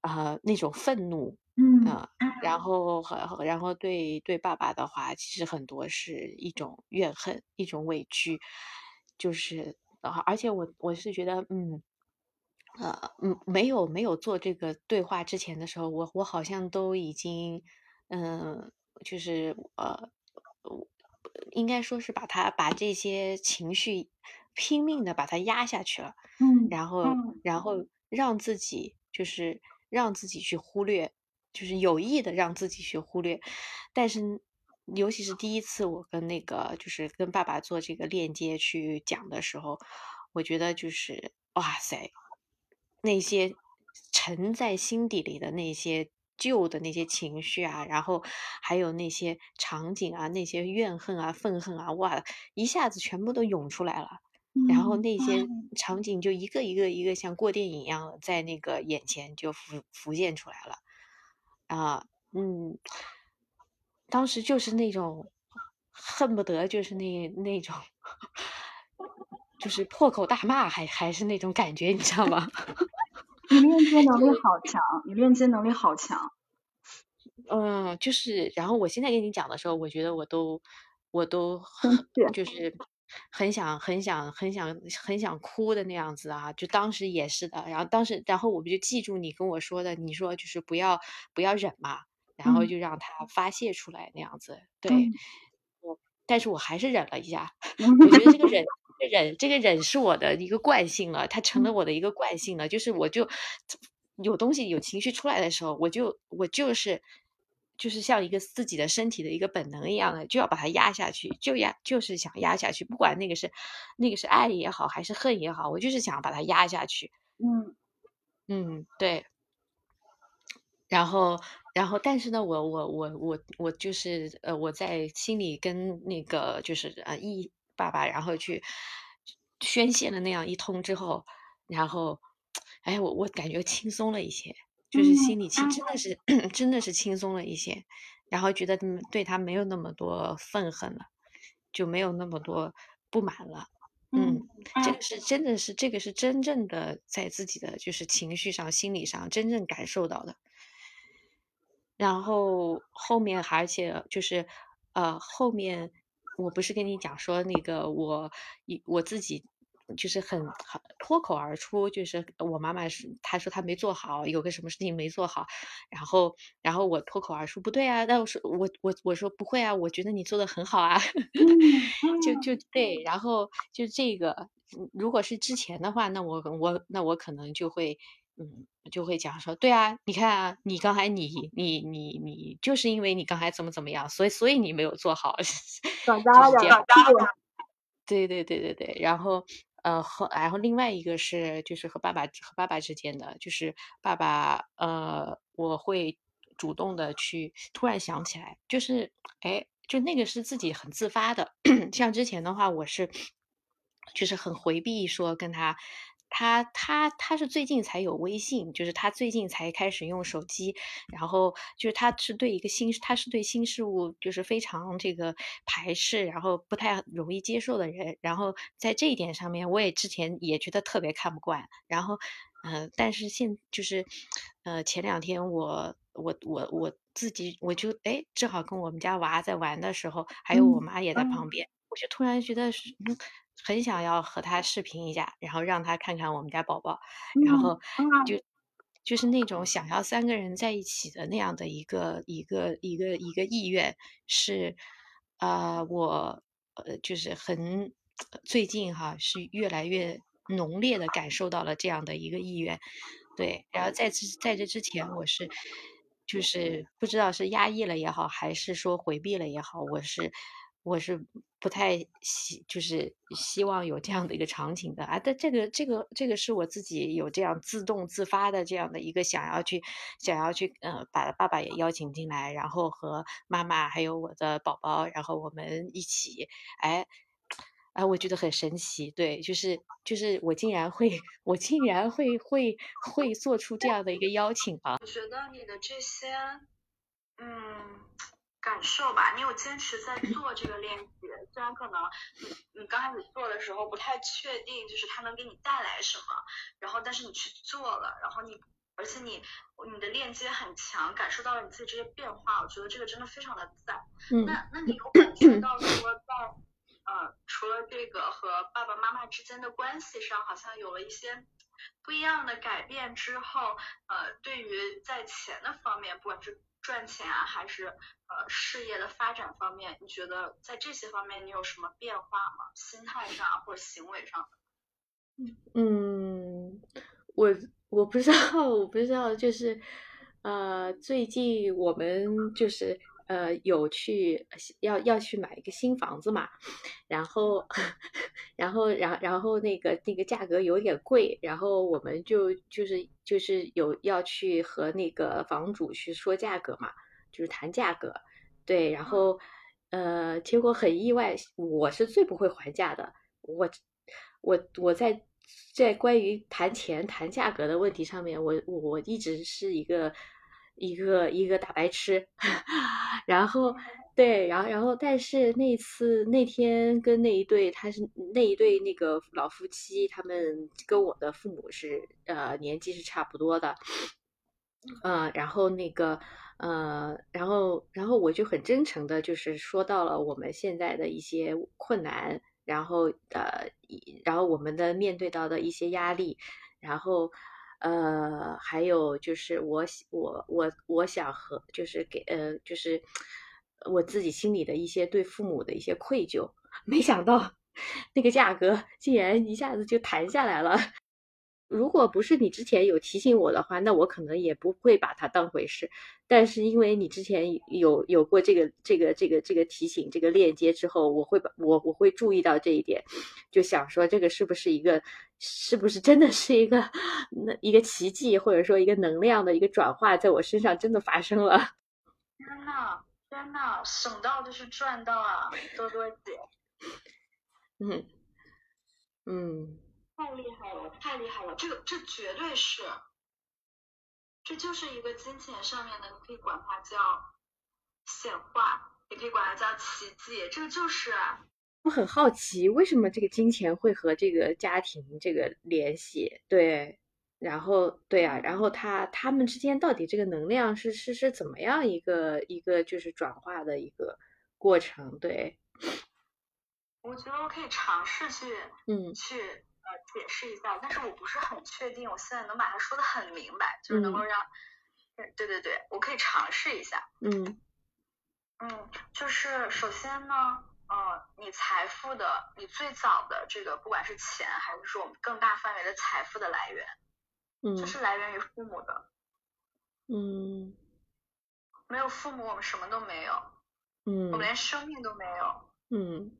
Speaker 3: 啊，那种愤怒，
Speaker 4: 嗯，
Speaker 3: 然后，然后对对爸爸的话，其实很多是一种怨恨，一种委屈，就是，而且我我是觉得，嗯，呃，嗯，没有没有做这个对话之前的时候，我我好像都已经，嗯，就是呃，应该说是把他把这些情绪拼命的把它压下去了，
Speaker 4: 嗯，
Speaker 3: 然后，然后。让自己就是让自己去忽略，就是有意的让自己去忽略。但是，尤其是第一次我跟那个就是跟爸爸做这个链接去讲的时候，我觉得就是哇塞，那些沉在心底里的那些旧的那些情绪啊，然后还有那些场景啊，那些怨恨啊、愤恨啊，哇，一下子全部都涌出来了。然后那些场景就一个一个一个像过电影一样在那个眼前就浮浮现出来了，啊，嗯，当时就是那种恨不得就是那那种，就是破口大骂，还还是那种感觉，你知道吗？
Speaker 4: 你链接能力好强，你链接能力好强。
Speaker 3: 嗯，就是，然后我现在跟你讲的时候，我觉得我都我都就是。很想很想很想很想哭的那样子啊！就当时也是的，然后当时然后我们就记住你跟我说的，你说就是不要不要忍嘛，然后就让他发泄出来那样子。对，我但是我还是忍了一下。我觉得这个忍忍这个忍是我的一个惯性了，它成了我的一个惯性了。就是我就有东西有情绪出来的时候，我就我就是。就是像一个自己的身体的一个本能一样的，就要把它压下去，就压，就是想压下去，不管那个是那个是爱也好，还是恨也好，我就是想把它压下去。
Speaker 4: 嗯
Speaker 3: 嗯，对。然后，然后，但是呢，我我我我我就是呃，我在心里跟那个就是呃，一爸爸，然后去宣泄了那样一通之后，然后，哎，我我感觉轻松了一些。就是心里轻真的是 真的是轻松了一些，然后觉得对他没有那么多愤恨了，就没有那么多不满了。嗯，这个是真的是这个是真正的在自己的就是情绪上、心理上真正感受到的。然后后面而且就是呃后面我不是跟你讲说那个我一我自己。就是很很脱口而出，就是我妈妈是她说她没做好，有个什么事情没做好，然后然后我脱口而出不对啊，但我说我我我说不会啊，我觉得你做的很好啊，就就对，然后就这个，如果是之前的话，那我我那我可能就会嗯就会讲说，对啊，你看啊，你刚才你你你你就是因为你刚才怎么怎么样，所以所以你没有做好，
Speaker 4: 长大了，长大了，
Speaker 3: 对对对对对，然后。呃，和然后另外一个是，就是和爸爸和爸爸之间的，就是爸爸，呃，我会主动的去突然想起来，就是哎，就那个是自己很自发的，像之前的话，我是就是很回避说跟他。他他他是最近才有微信，就是他最近才开始用手机，然后就是他是对一个新，他是对新事物就是非常这个排斥，然后不太容易接受的人，然后在这一点上面，我也之前也觉得特别看不惯，然后，嗯，但是现就是，呃，前两天我我我我自己我就哎，正好跟我们家娃在玩的时候，还有我妈也在旁边，我就突然觉得是。很想要和他视频一下，然后让他看看我们家宝宝，然后就就是那种想要三个人在一起的那样的一个一个一个一个意愿，是啊，我呃就是很最近哈是越来越浓烈的感受到了这样的一个意愿，对，然后在这在这之前我是就是不知道是压抑了也好，还是说回避了也好，我是。我是不太希，就是希望有这样的一个场景的啊。但这个，这个，这个是我自己有这样自动自发的这样的一个想要去，想要去，呃，把爸爸也邀请进来，然后和妈妈还有我的宝宝，然后我们一起，哎，哎，我觉得很神奇，对，就是就是我竟然会，我竟然会会会做出这样的一个邀请啊。
Speaker 4: 我觉得你的这些，嗯。感受吧，你有坚持在做这个练习，虽然可能你你刚开始做的时候不太确定，就是它能给你带来什么，然后但是你去做了，然后你而且你你的链接很强，感受到了你自己这些变化，我觉得这个真的非常的赞。那那你有感觉到说在呃除了这个和爸爸妈妈之间的关系上，好像有了一些不一样的改变之后，呃对于在钱的方面，不管是赚钱啊，还是呃事业的发展方面，你觉得在这些方面你有什么变化吗？心态上或者行为上？
Speaker 3: 嗯，我我不知道，我不知道，就是呃，最近我们就是。呃，有去要要去买一个新房子嘛，然后，然后，然然后那个那个价格有点贵，然后我们就就是就是有要去和那个房主去说价格嘛，就是谈价格，对，然后呃，结果很意外，我是最不会还价的，我我我在在关于谈钱谈价格的问题上面，我我一直是一个。一个一个大白痴，然后对，然后然后但是那次那天跟那一对他是那一对那个老夫妻，他们跟我的父母是呃年纪是差不多的，嗯，然后那个呃，然后然后我就很真诚的，就是说到了我们现在的一些困难，然后呃，然后我们的面对到的一些压力，然后。呃，还有就是我我我我想和就是给呃就是我自己心里的一些对父母的一些愧疚，没想到那个价格竟然一下子就谈下来了。如果不是你之前有提醒我的话，那我可能也不会把它当回事。但是因为你之前有有过这个这个这个这个提醒这个链接之后，我会把我我会注意到这一点，就想说这个是不是一个是不是真的是一个那一个奇迹，或者说一个能量的一个转化，在我身上真的发生了。
Speaker 4: 天呐天呐，省到就是赚到啊，多多姐。
Speaker 3: 嗯嗯。
Speaker 4: 太厉害了，太厉害了！这个这绝对是，这就是一个金钱上面的，你可以管它叫显化，也可以管它叫奇迹，这个就是啊。
Speaker 3: 我很好奇，为什么这个金钱会和这个家庭这个联系？对，然后对啊，然后他他们之间到底这个能量是是是怎么样一个一个就是转化的一个过程？对，
Speaker 4: 我觉得我可以尝试去
Speaker 3: 嗯
Speaker 4: 去呃解释一下，但是我不是很确定，我现在能把它说的很明白，就是能够让，对对对对，我可以尝试一下。
Speaker 3: 嗯
Speaker 4: 嗯，就是首先呢。呃，你财富的，你最早的这个，不管是钱还是说我们更大范围的财富的来源，
Speaker 3: 嗯，
Speaker 4: 就是来源于父母的。
Speaker 3: 嗯，
Speaker 4: 没有父母，我们什么都没有。
Speaker 3: 嗯，
Speaker 4: 我们连生命都没有。
Speaker 3: 嗯，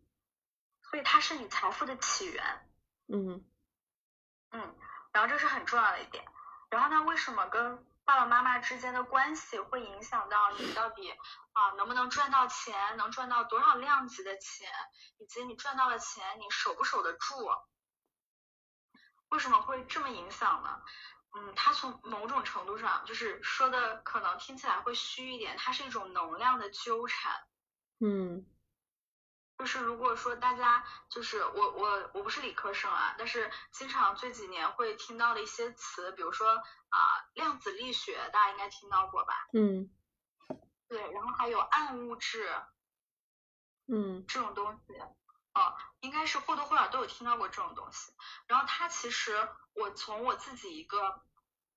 Speaker 4: 所以它是你财富的起源。
Speaker 3: 嗯
Speaker 4: 嗯，然后这是很重要的一点。然后呢，为什么跟爸爸妈妈之间的关系会影响到你到底啊能不能赚到钱，能赚到多少量级的钱，以及你赚到了钱你守不守得住？为什么会这么影响呢？嗯，它从某种程度上就是说的可能听起来会虚一点，它是一种能量的纠缠。
Speaker 3: 嗯。
Speaker 4: 就是如果说大家就是我我我不是理科生啊，但是经常这几年会听到的一些词，比如说啊量子力学，大家应该听到过吧？
Speaker 3: 嗯。
Speaker 4: 对，然后还有暗物质，
Speaker 3: 嗯，
Speaker 4: 这种东西，哦，应该是或多或少都有听到过这种东西。然后它其实我从我自己一个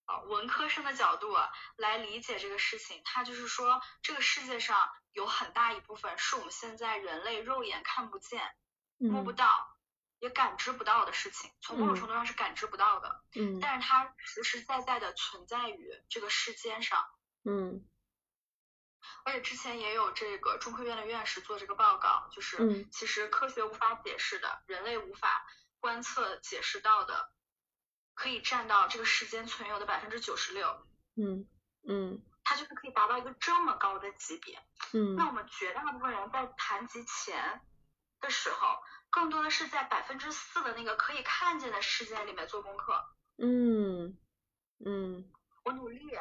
Speaker 4: 啊文科生的角度来理解这个事情，他就是说这个世界上。有很大一部分是我们现在人类肉眼看不见、摸不到、也感知不到的事情，从某种程度上是感知不到的。
Speaker 3: 嗯。
Speaker 4: 但是它实实在在的存在于这个世间上。
Speaker 3: 嗯。
Speaker 4: 而且之前也有这个中科院的院士做这个报告，就是其实科学无法解释的，人类无法观测解释到的，可以占到这个时间存有的百分之九十六。
Speaker 3: 嗯嗯。
Speaker 4: 它就是可以达到一个这么高的级别。
Speaker 3: 嗯，
Speaker 4: 那我们绝大部分人在谈及钱的时候，更多的是在百分之四的那个可以看见的世界里面做功课。
Speaker 3: 嗯嗯，
Speaker 4: 我努力，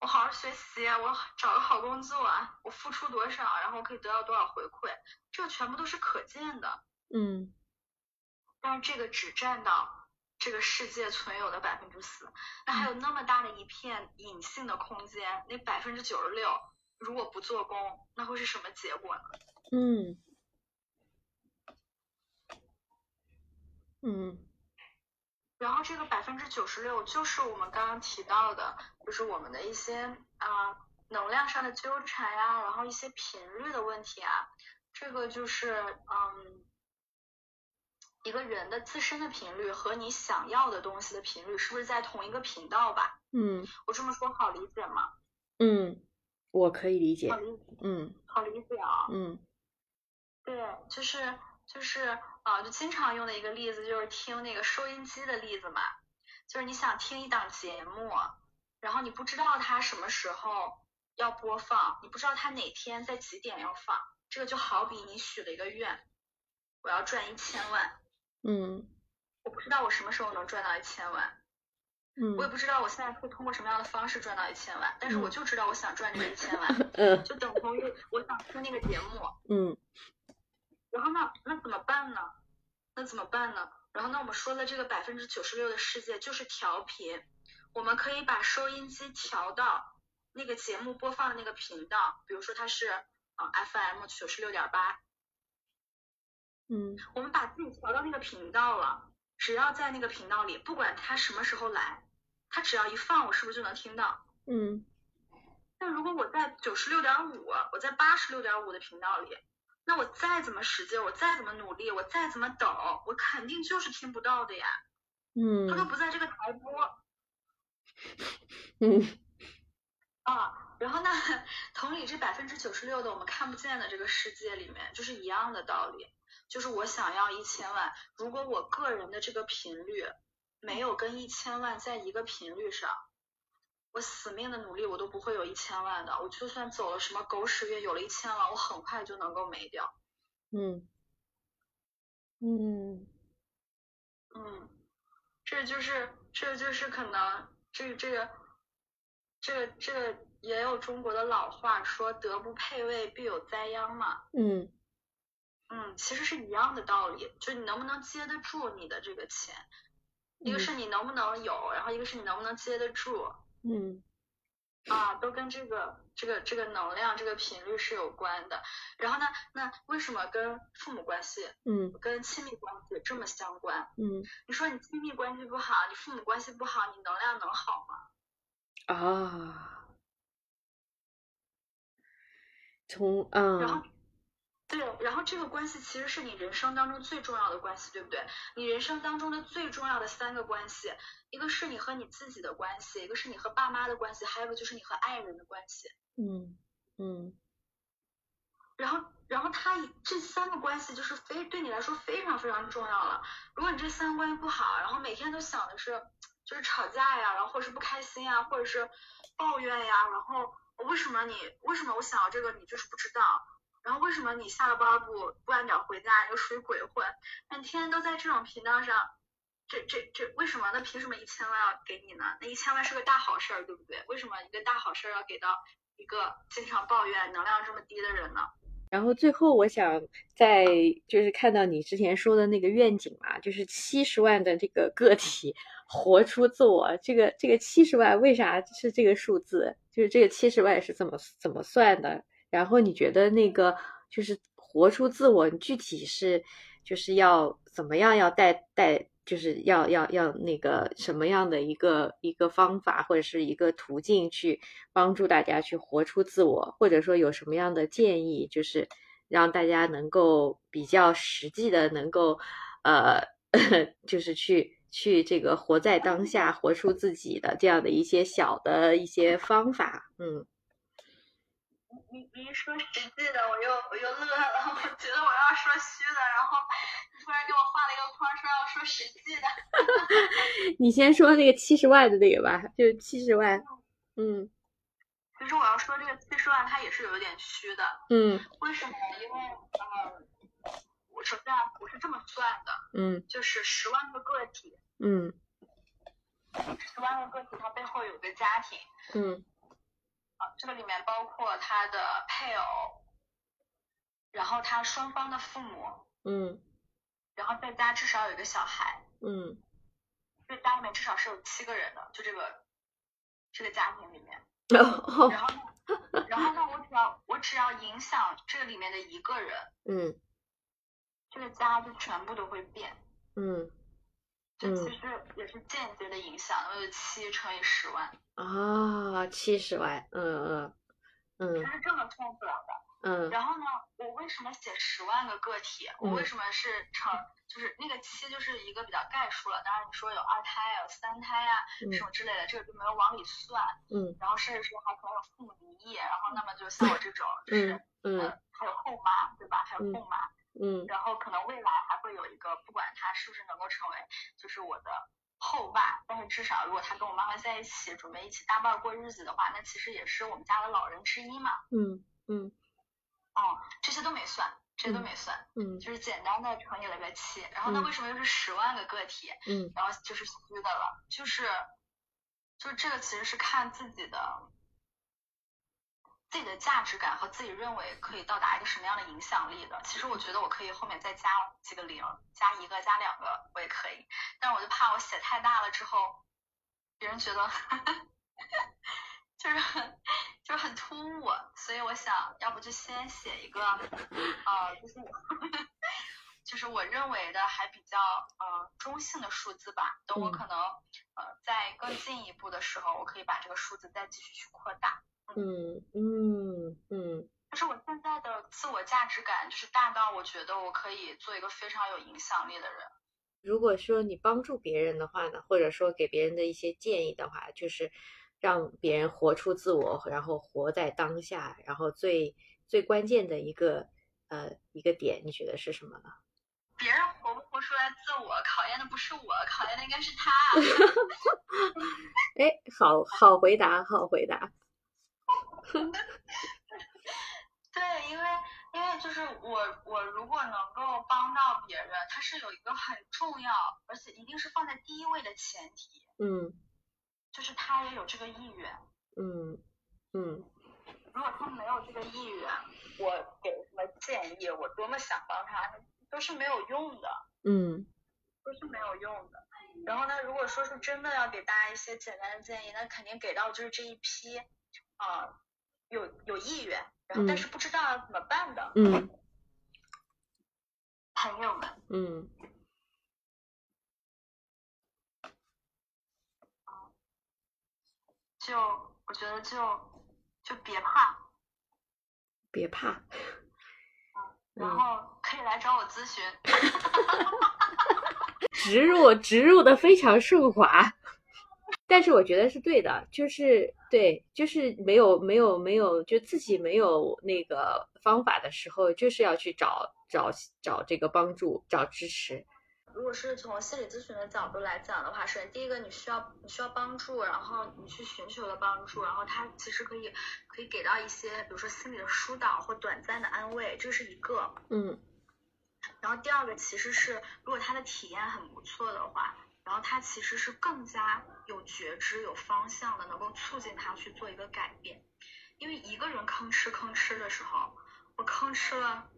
Speaker 4: 我好好学习，我找个好工作，我付出多少，然后可以得到多少回馈，这全部都是可见的。
Speaker 3: 嗯，
Speaker 4: 但是这个只占到。这个世界存有的百分之四，那还有那么大的一片隐性的空间，那百分之九十六如果不做工，那会是什么结果呢？
Speaker 3: 嗯嗯，
Speaker 4: 然后这个百分之九十六就是我们刚刚提到的，就是我们的一些啊能量上的纠缠呀，然后一些频率的问题啊，这个就是嗯。一个人的自身的频率和你想要的东西的频率是不是在同一个频道吧？
Speaker 3: 嗯，
Speaker 4: 我这么说好理解吗？
Speaker 3: 嗯，我可以理解。
Speaker 4: 好理解。
Speaker 3: 嗯，
Speaker 4: 好理解啊。
Speaker 3: 嗯，
Speaker 4: 对，就是就是啊，就经常用的一个例子就是听那个收音机的例子嘛，就是你想听一档节目，然后你不知道它什么时候要播放，你不知道它哪天在几点要放，这个就好比你许了一个愿，我要赚一千万。
Speaker 3: 嗯，
Speaker 4: 我不知道我什么时候能赚到一千万，
Speaker 3: 嗯，
Speaker 4: 我也不知道我现在会通过什么样的方式赚到一千万，但是我就知道我想赚这一千万，
Speaker 3: 嗯，
Speaker 4: 就等同于我想听那个节目，
Speaker 3: 嗯，
Speaker 4: 然后那，那怎么办呢？那怎么办呢？然后那，我们说的这个百分之九十六的世界就是调频，我们可以把收音机调到那个节目播放的那个频道，比如说它是啊 FM 九十六点八。
Speaker 3: 嗯，
Speaker 4: 我们把自己调到那个频道了，只要在那个频道里，不管他什么时候来，他只要一放，我是不是就能听到？
Speaker 3: 嗯。
Speaker 4: 那如果我在九十六点五，我在八十六点五的频道里，那我再怎么使劲，我再怎么努力，我再怎么抖，我肯定就是听不到的呀。
Speaker 3: 嗯。
Speaker 4: 他都不在这个台播。
Speaker 3: 嗯。
Speaker 4: 啊，然后呢，同理，这百分之九十六的我们看不见的这个世界里面，就是一样的道理。就是我想要一千万，如果我个人的这个频率没有跟一千万在一个频率上，我死命的努力我都不会有一千万的。我就算走了什么狗屎运，有了一千万，我很快就能够没掉。
Speaker 3: 嗯，嗯，
Speaker 4: 嗯，这就是这就是可能这这个这个这个也有中国的老话说德不配位必有灾殃嘛。
Speaker 3: 嗯
Speaker 4: 嗯，其实是一样的道理，就你能不能接得住你的这个钱，一个是你能不能有，然后一个是你能不能接得住。
Speaker 3: 嗯
Speaker 4: 啊，都跟这个这个这个能量这个频率是有关的。然后呢，那为什么跟父母关系、
Speaker 3: 嗯
Speaker 4: 跟亲密关系这么相关？
Speaker 3: 嗯
Speaker 4: 你说你亲密关系不好，你父母关系不好，你能量能好吗？
Speaker 3: 啊，从嗯
Speaker 4: 然后，对，然后这个关系其实是你人生当中最重要的关系，对不对？你人生当中的最重要的三个关系，一个是你和你自己的关系，一个是你和爸妈的关系，还有一个就是你和爱人的关系。
Speaker 3: 嗯嗯
Speaker 4: 然后，然后他这三个关系就是非对你来说非常非常重要了。如果你这三个关系不好，然后每天都想的是就是吵架呀，然后或者是不开心呀，或者是抱怨呀，然后为什么你为什么我想要这个你就是不知道，然后为什么你下了班不不按点回家，又属于鬼混，那你天天都在这种频道上，这这这为什么？那凭什么一千万要给你呢？那一千万是个大好事儿，对不对？为什么一个大好事儿要给到一个经常抱怨、能量这么低的人呢？
Speaker 3: 然后最后，我想再就是看到你之前说的那个愿景嘛，就是七十万的这个个体活出自我。这个这个七十万为啥是这个数字？就是这个七十万是怎么怎么算的？然后你觉得那个就是活出自我，你具体是就是要怎么样要带带，就是要要要那个什么样的一个一个方法或者是一个途径去帮助大家去活出自我，或者说有什么样的建议，就是让大家能够比较实际的能够呃，就是去去这个活在当下，活出自己的这样的一些小的一些方法，嗯。
Speaker 4: 你你一说实际的，我又我又乐了，我觉得我要说虚的，然后你突然给我画了一个框，说让我说实际的。
Speaker 3: 你先说那个七十万的那个吧，就是七十万，嗯
Speaker 4: 其实我要说这个七十万，它也是有一点虚的。
Speaker 3: 嗯
Speaker 4: 为什么呢？因为呃，我首先啊不是这么算的，
Speaker 3: 嗯
Speaker 4: 就是十万个个体，
Speaker 3: 嗯
Speaker 4: 十万个个体它背后有个家庭，
Speaker 3: 嗯
Speaker 4: 啊，这个里面包括他的配偶，然后他双方的父母，
Speaker 3: 嗯
Speaker 4: 然后在家至少有一个小孩。
Speaker 3: 嗯
Speaker 4: 这个家里面至少是有七个人的，就这个这个家庭里面。
Speaker 3: 哦
Speaker 4: 然后呢，然后呢，我只要我只要影响这个里面的一个人，
Speaker 3: 嗯
Speaker 4: 这个家就全部都会变。
Speaker 3: 嗯
Speaker 4: 这
Speaker 3: 嗯
Speaker 4: 其实也是间接的影响，因为七乘以十万，
Speaker 3: 啊，七十万，嗯嗯嗯
Speaker 4: 它是这么算出来的。
Speaker 3: 嗯
Speaker 4: 然后呢，我为什么写十万个个体？我为
Speaker 3: 嗯
Speaker 4: 什么是乘，就是那个七就是一个比较概述了。当然你说有二胎啊，有三胎啊，
Speaker 3: 嗯
Speaker 4: 什么之类的，这个就没有往里算。
Speaker 3: 嗯
Speaker 4: 然后甚至说还可能有父母离异，然后那么就像我这种，就是
Speaker 3: 嗯嗯
Speaker 4: 呃还有后妈，对吧？还有
Speaker 3: 嗯
Speaker 4: 后妈，
Speaker 3: 嗯
Speaker 4: 然后可能未来还会有一个，不管他是不是能够成为就是我的后爸，但是至少如果他跟我妈妈在一起，准备一起搭伴过日子的话，那其实也是我们家的老人之一嘛。
Speaker 3: 嗯嗯
Speaker 4: 哦，这些都没算，这些都没算，
Speaker 3: 嗯
Speaker 4: 就是简单的乘以了个七。然后那
Speaker 3: 嗯
Speaker 4: 为什么又是十万个个体？
Speaker 3: 嗯
Speaker 4: 然后就是虚的了，就是就是这个其实是看自己的自己的价值感和自己认为可以到达一个什么样的影响力的。其实我觉得我可以后面再加几个零，加一个加两个我也可以，但是我就怕我写太大了之后，别人觉得 就是很就是很突兀，所以我想要不就先写一个呃，就是我。就是我认为的还比较呃中性的数字吧。等我
Speaker 3: 嗯
Speaker 4: 可能呃再更进一步的时候，我可以把这个数字再继续去扩大。
Speaker 3: 嗯嗯嗯
Speaker 4: 就是我现在的自我价值感就是大到我觉得我可以做一个非常有影响力的人。
Speaker 3: 如果说你帮助别人的话呢，或者说给别人的一些建议的话，就是让别人活出自我，然后活在当下，然后最最关键的一个呃一个点，你觉得是什么呢？
Speaker 4: 别人活不活出来自我，考验的不是我，考验的应该是他。
Speaker 3: 哎，好好回答，好回答。
Speaker 4: 对，因为因为就是我我如果能够帮到别人，他是有一个很重要，而且一定是放在第一位的前提，
Speaker 3: 嗯
Speaker 4: 就是他也有这个意愿。
Speaker 3: 嗯嗯。
Speaker 4: 如果他没有这个意愿，我给什么建议，我多么想帮他，都是没有用的。
Speaker 3: 嗯。
Speaker 4: 都是没有用的。然后呢，如果说是真的要给大家一些简单的建议，那肯定给到就是这一批啊有有意愿，然后但是不知道要怎么办的
Speaker 3: 嗯
Speaker 4: 朋友们。
Speaker 3: 嗯。
Speaker 4: 就我觉得就就别怕，
Speaker 3: 别怕，
Speaker 4: 嗯，然后可以来找我咨询，
Speaker 3: 植入植入的非常顺滑，但是我觉得是对的，就是对，就是没有没有没有，就自己没有那个方法的时候，就是要去找找找这个帮助，找支持。
Speaker 4: 如果是从心理咨询的角度来讲的话，首先第一个你需要你需要帮助，然后你去寻求了帮助，然后他其实可以可以给到一些，比如说心理的疏导或短暂的安慰，这是一个。
Speaker 3: 嗯。
Speaker 4: 然后第二个其实是，如果他的体验很不错的话，然后他其实是更加有觉知、有方向的，能够促进他去做一个改变。因为一个人吭哧吭哧的时候，我吭哧了，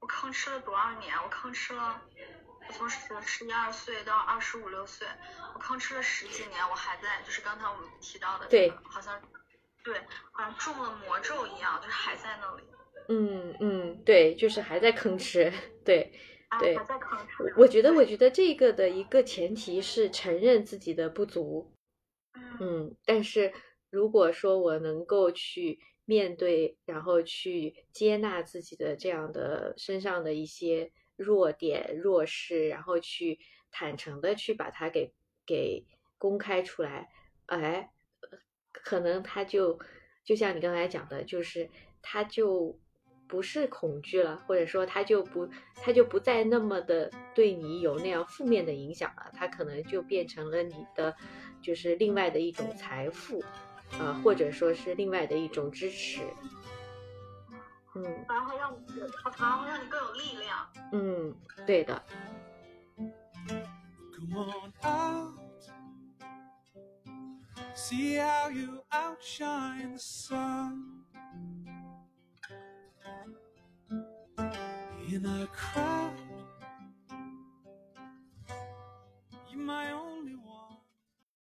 Speaker 4: 我吭哧了多少年？我吭哧了。从十十一二岁到二十五六岁，我吭哧了十几年，我还在，就是刚才我们提到的，
Speaker 3: 对，
Speaker 4: 好像，对，好像中了魔咒一样，就是还在那里。
Speaker 3: 嗯嗯，对，就是还在吭哧，对对。
Speaker 4: 还在吭哧。
Speaker 3: 我觉得，我觉得这个的一个前提是承认自己的不足。嗯。但是如果说我能够去面对，然后去接纳自己的这样的身上的一些。弱点、弱势，然后去坦诚的去把它给给公开出来，哎，可能他就就像你刚才讲的，就是他就不是恐惧了，或者说他就不他就不再那么的对你有那样负面的影响了，他可能就变成了你的就是另外的一种财富，啊，或者说是另外的一种支持。嗯
Speaker 4: 然后让你好长让你更有力量
Speaker 3: 嗯对的
Speaker 5: see how you outshine the sun in a crowd you're my only one